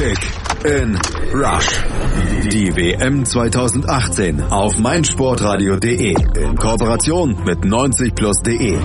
Kick in Rush. Die WM 2018 auf meinsportradio.de in Kooperation mit 90plus.de.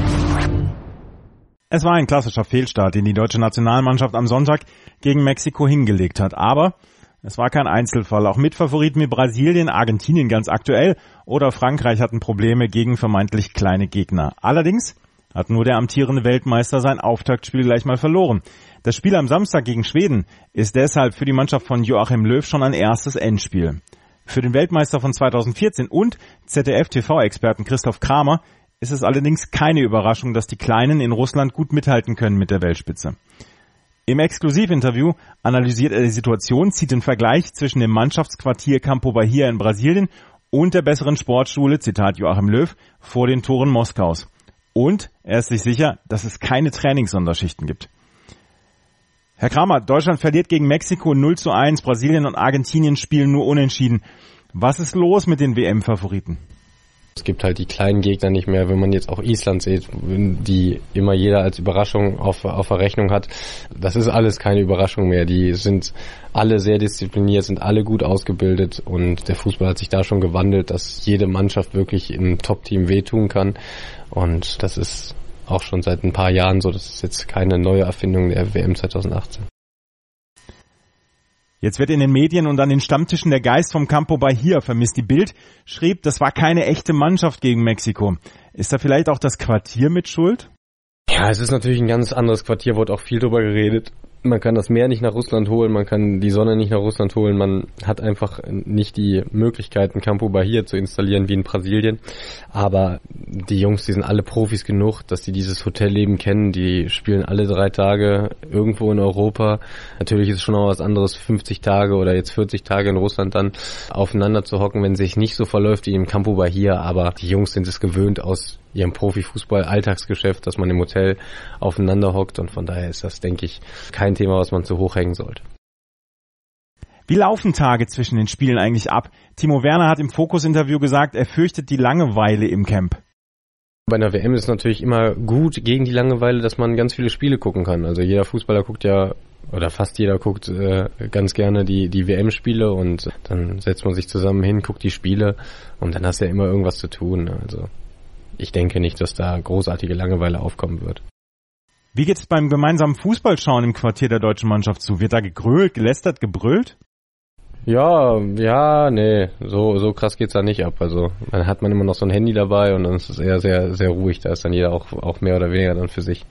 Es war ein klassischer Fehlstart, den die deutsche Nationalmannschaft am Sonntag gegen Mexiko hingelegt hat. Aber es war kein Einzelfall. Auch Mitfavoriten wie Brasilien, Argentinien ganz aktuell oder Frankreich hatten Probleme gegen vermeintlich kleine Gegner. Allerdings hat nur der amtierende Weltmeister sein Auftaktspiel gleich mal verloren. Das Spiel am Samstag gegen Schweden ist deshalb für die Mannschaft von Joachim Löw schon ein erstes Endspiel. Für den Weltmeister von 2014 und ZDF-TV-Experten Christoph Kramer ist es allerdings keine Überraschung, dass die Kleinen in Russland gut mithalten können mit der Weltspitze. Im Exklusivinterview analysiert er die Situation, zieht den Vergleich zwischen dem Mannschaftsquartier Campo Bahia in Brasilien und der besseren Sportschule, Zitat Joachim Löw, vor den Toren Moskaus. Und er ist sich sicher, dass es keine Trainingssonderschichten gibt. Herr Kramer, Deutschland verliert gegen Mexiko 0 zu 1, Brasilien und Argentinien spielen nur unentschieden. Was ist los mit den WM-Favoriten? Es gibt halt die kleinen Gegner nicht mehr, wenn man jetzt auch Island sieht, die immer jeder als Überraschung auf, auf der Rechnung hat. Das ist alles keine Überraschung mehr. Die sind alle sehr diszipliniert, sind alle gut ausgebildet und der Fußball hat sich da schon gewandelt, dass jede Mannschaft wirklich im Top-Team wehtun kann. Und das ist auch schon seit ein paar Jahren so. Das ist jetzt keine neue Erfindung der WM 2018. Jetzt wird in den Medien und an den Stammtischen der Geist vom Campo Bahia vermisst. Die Bild schrieb, das war keine echte Mannschaft gegen Mexiko. Ist da vielleicht auch das Quartier mit Schuld? Ja, es ist natürlich ein ganz anderes Quartier, wurde auch viel drüber geredet man kann das Meer nicht nach Russland holen, man kann die Sonne nicht nach Russland holen, man hat einfach nicht die Möglichkeiten, Campo Bahia zu installieren wie in Brasilien. Aber die Jungs, die sind alle Profis genug, dass die dieses Hotelleben kennen, die spielen alle drei Tage irgendwo in Europa. Natürlich ist es schon auch was anderes, 50 Tage oder jetzt 40 Tage in Russland dann aufeinander zu hocken, wenn es sich nicht so verläuft wie im Campo Bahia, aber die Jungs sind es gewöhnt aus ihrem Profifußball Alltagsgeschäft, dass man im Hotel aufeinander hockt und von daher ist das, denke ich, kein Thema, was man zu hoch hängen sollte. Wie laufen Tage zwischen den Spielen eigentlich ab? Timo Werner hat im Fokus-Interview gesagt, er fürchtet die Langeweile im Camp. Bei einer WM ist es natürlich immer gut gegen die Langeweile, dass man ganz viele Spiele gucken kann. Also jeder Fußballer guckt ja oder fast jeder guckt äh, ganz gerne die die WM-Spiele und dann setzt man sich zusammen hin, guckt die Spiele und dann hast du ja immer irgendwas zu tun. Also ich denke nicht, dass da großartige Langeweile aufkommen wird. Wie geht's beim gemeinsamen Fußballschauen im Quartier der deutschen Mannschaft zu? Wird da gegrölt, gelästert, gebrüllt? Ja, ja, nee, so, so krass geht's da nicht ab. Also, dann hat man immer noch so ein Handy dabei und dann ist es eher sehr, sehr ruhig. Da ist dann jeder auch, auch mehr oder weniger dann für sich.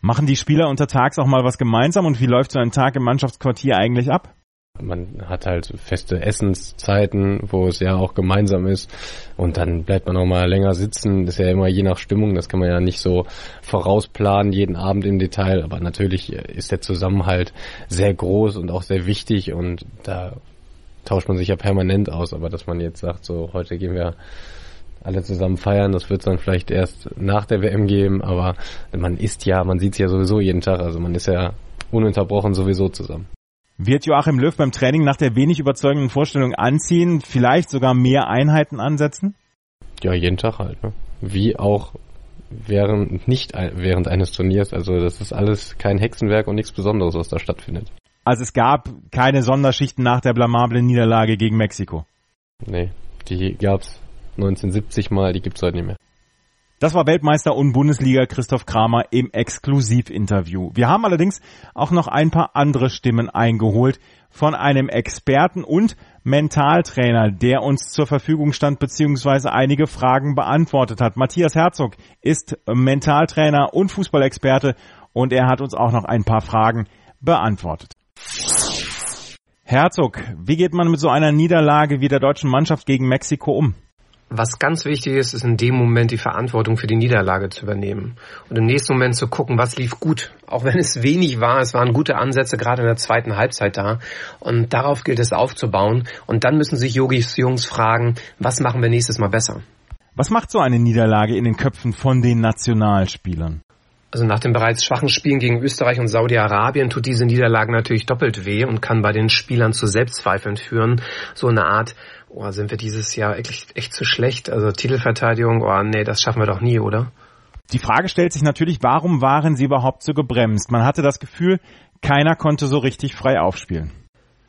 Machen die Spieler untertags auch mal was gemeinsam und wie läuft so ein Tag im Mannschaftsquartier eigentlich ab? Man hat halt feste Essenszeiten, wo es ja auch gemeinsam ist. Und dann bleibt man auch mal länger sitzen. Das ist ja immer je nach Stimmung, das kann man ja nicht so vorausplanen, jeden Abend im Detail, aber natürlich ist der Zusammenhalt sehr groß und auch sehr wichtig. Und da tauscht man sich ja permanent aus, aber dass man jetzt sagt, so heute gehen wir alle zusammen feiern, das wird es dann vielleicht erst nach der WM geben, aber man isst ja, man sieht es ja sowieso jeden Tag, also man ist ja ununterbrochen sowieso zusammen. Wird Joachim Löw beim Training nach der wenig überzeugenden Vorstellung anziehen, vielleicht sogar mehr Einheiten ansetzen? Ja, jeden Tag halt. Ne? Wie auch während nicht während eines Turniers. Also das ist alles kein Hexenwerk und nichts Besonderes, was da stattfindet. Also es gab keine Sonderschichten nach der blamablen Niederlage gegen Mexiko. Nee, die gab's 1970 mal, die gibt's heute nicht mehr. Das war Weltmeister und Bundesliga Christoph Kramer im Exklusivinterview. Wir haben allerdings auch noch ein paar andere Stimmen eingeholt von einem Experten und Mentaltrainer, der uns zur Verfügung stand bzw. einige Fragen beantwortet hat. Matthias Herzog ist Mentaltrainer und Fußballexperte und er hat uns auch noch ein paar Fragen beantwortet. Herzog, wie geht man mit so einer Niederlage wie der deutschen Mannschaft gegen Mexiko um? Was ganz wichtig ist, ist in dem Moment die Verantwortung für die Niederlage zu übernehmen und im nächsten Moment zu gucken, was lief gut. Auch wenn es wenig war, es waren gute Ansätze gerade in der zweiten Halbzeit da und darauf gilt es aufzubauen und dann müssen sich Yogis Jungs fragen, was machen wir nächstes Mal besser. Was macht so eine Niederlage in den Köpfen von den Nationalspielern? Also nach den bereits schwachen Spielen gegen Österreich und Saudi-Arabien tut diese Niederlage natürlich doppelt weh und kann bei den Spielern zu Selbstzweifeln führen. So eine Art oh, sind wir dieses Jahr echt, echt zu schlecht? Also Titelverteidigung, oh nee, das schaffen wir doch nie, oder? Die Frage stellt sich natürlich, warum waren sie überhaupt so gebremst? Man hatte das Gefühl, keiner konnte so richtig frei aufspielen.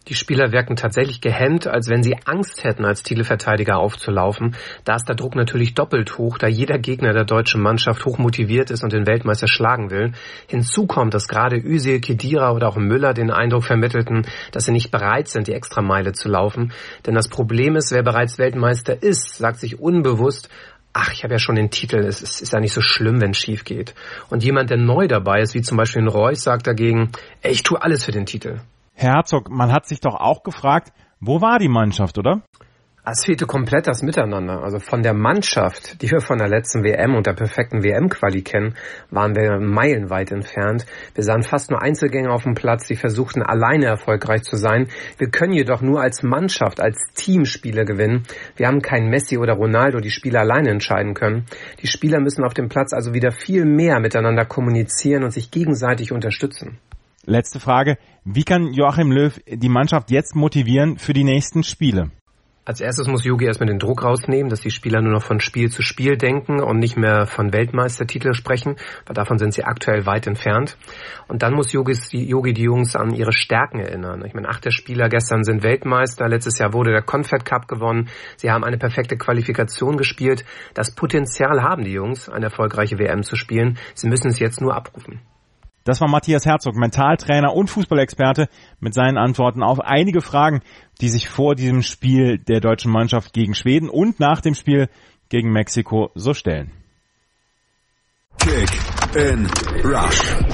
Die Spieler wirken tatsächlich gehemmt, als wenn sie Angst hätten, als Titelverteidiger aufzulaufen. Da ist der Druck natürlich doppelt hoch, da jeder Gegner der deutschen Mannschaft hoch motiviert ist und den Weltmeister schlagen will. Hinzu kommt, dass gerade Özil, Kedira oder auch Müller den Eindruck vermittelten, dass sie nicht bereit sind, die Extrameile zu laufen. Denn das Problem ist, wer bereits Weltmeister ist, sagt sich unbewusst, ach, ich habe ja schon den Titel, es ist, ist ja nicht so schlimm, wenn es schief geht. Und jemand, der neu dabei ist, wie zum Beispiel ein Reus, sagt dagegen, ey, ich tue alles für den Titel. Herzog, man hat sich doch auch gefragt, wo war die Mannschaft, oder? Es fehlte komplett das Miteinander. Also von der Mannschaft, die wir von der letzten WM und der perfekten WM-Quali kennen, waren wir meilenweit entfernt. Wir sahen fast nur Einzelgänger auf dem Platz, die versuchten alleine erfolgreich zu sein. Wir können jedoch nur als Mannschaft, als Team Spiele gewinnen. Wir haben keinen Messi oder Ronaldo, die Spiele alleine entscheiden können. Die Spieler müssen auf dem Platz also wieder viel mehr miteinander kommunizieren und sich gegenseitig unterstützen. Letzte Frage. Wie kann Joachim Löw die Mannschaft jetzt motivieren für die nächsten Spiele? Als erstes muss Yogi erstmal den Druck rausnehmen, dass die Spieler nur noch von Spiel zu Spiel denken und nicht mehr von Weltmeistertitel sprechen, weil davon sind sie aktuell weit entfernt. Und dann muss Yogi die, Jungs an ihre Stärken erinnern. Ich meine, acht der Spieler gestern sind Weltmeister, letztes Jahr wurde der Confed Cup gewonnen, sie haben eine perfekte Qualifikation gespielt. Das Potenzial haben die Jungs, eine erfolgreiche WM zu spielen. Sie müssen es jetzt nur abrufen. Das war Matthias Herzog, Mentaltrainer und Fußballexperte mit seinen Antworten auf einige Fragen, die sich vor diesem Spiel der deutschen Mannschaft gegen Schweden und nach dem Spiel gegen Mexiko so stellen. Kick in Rush.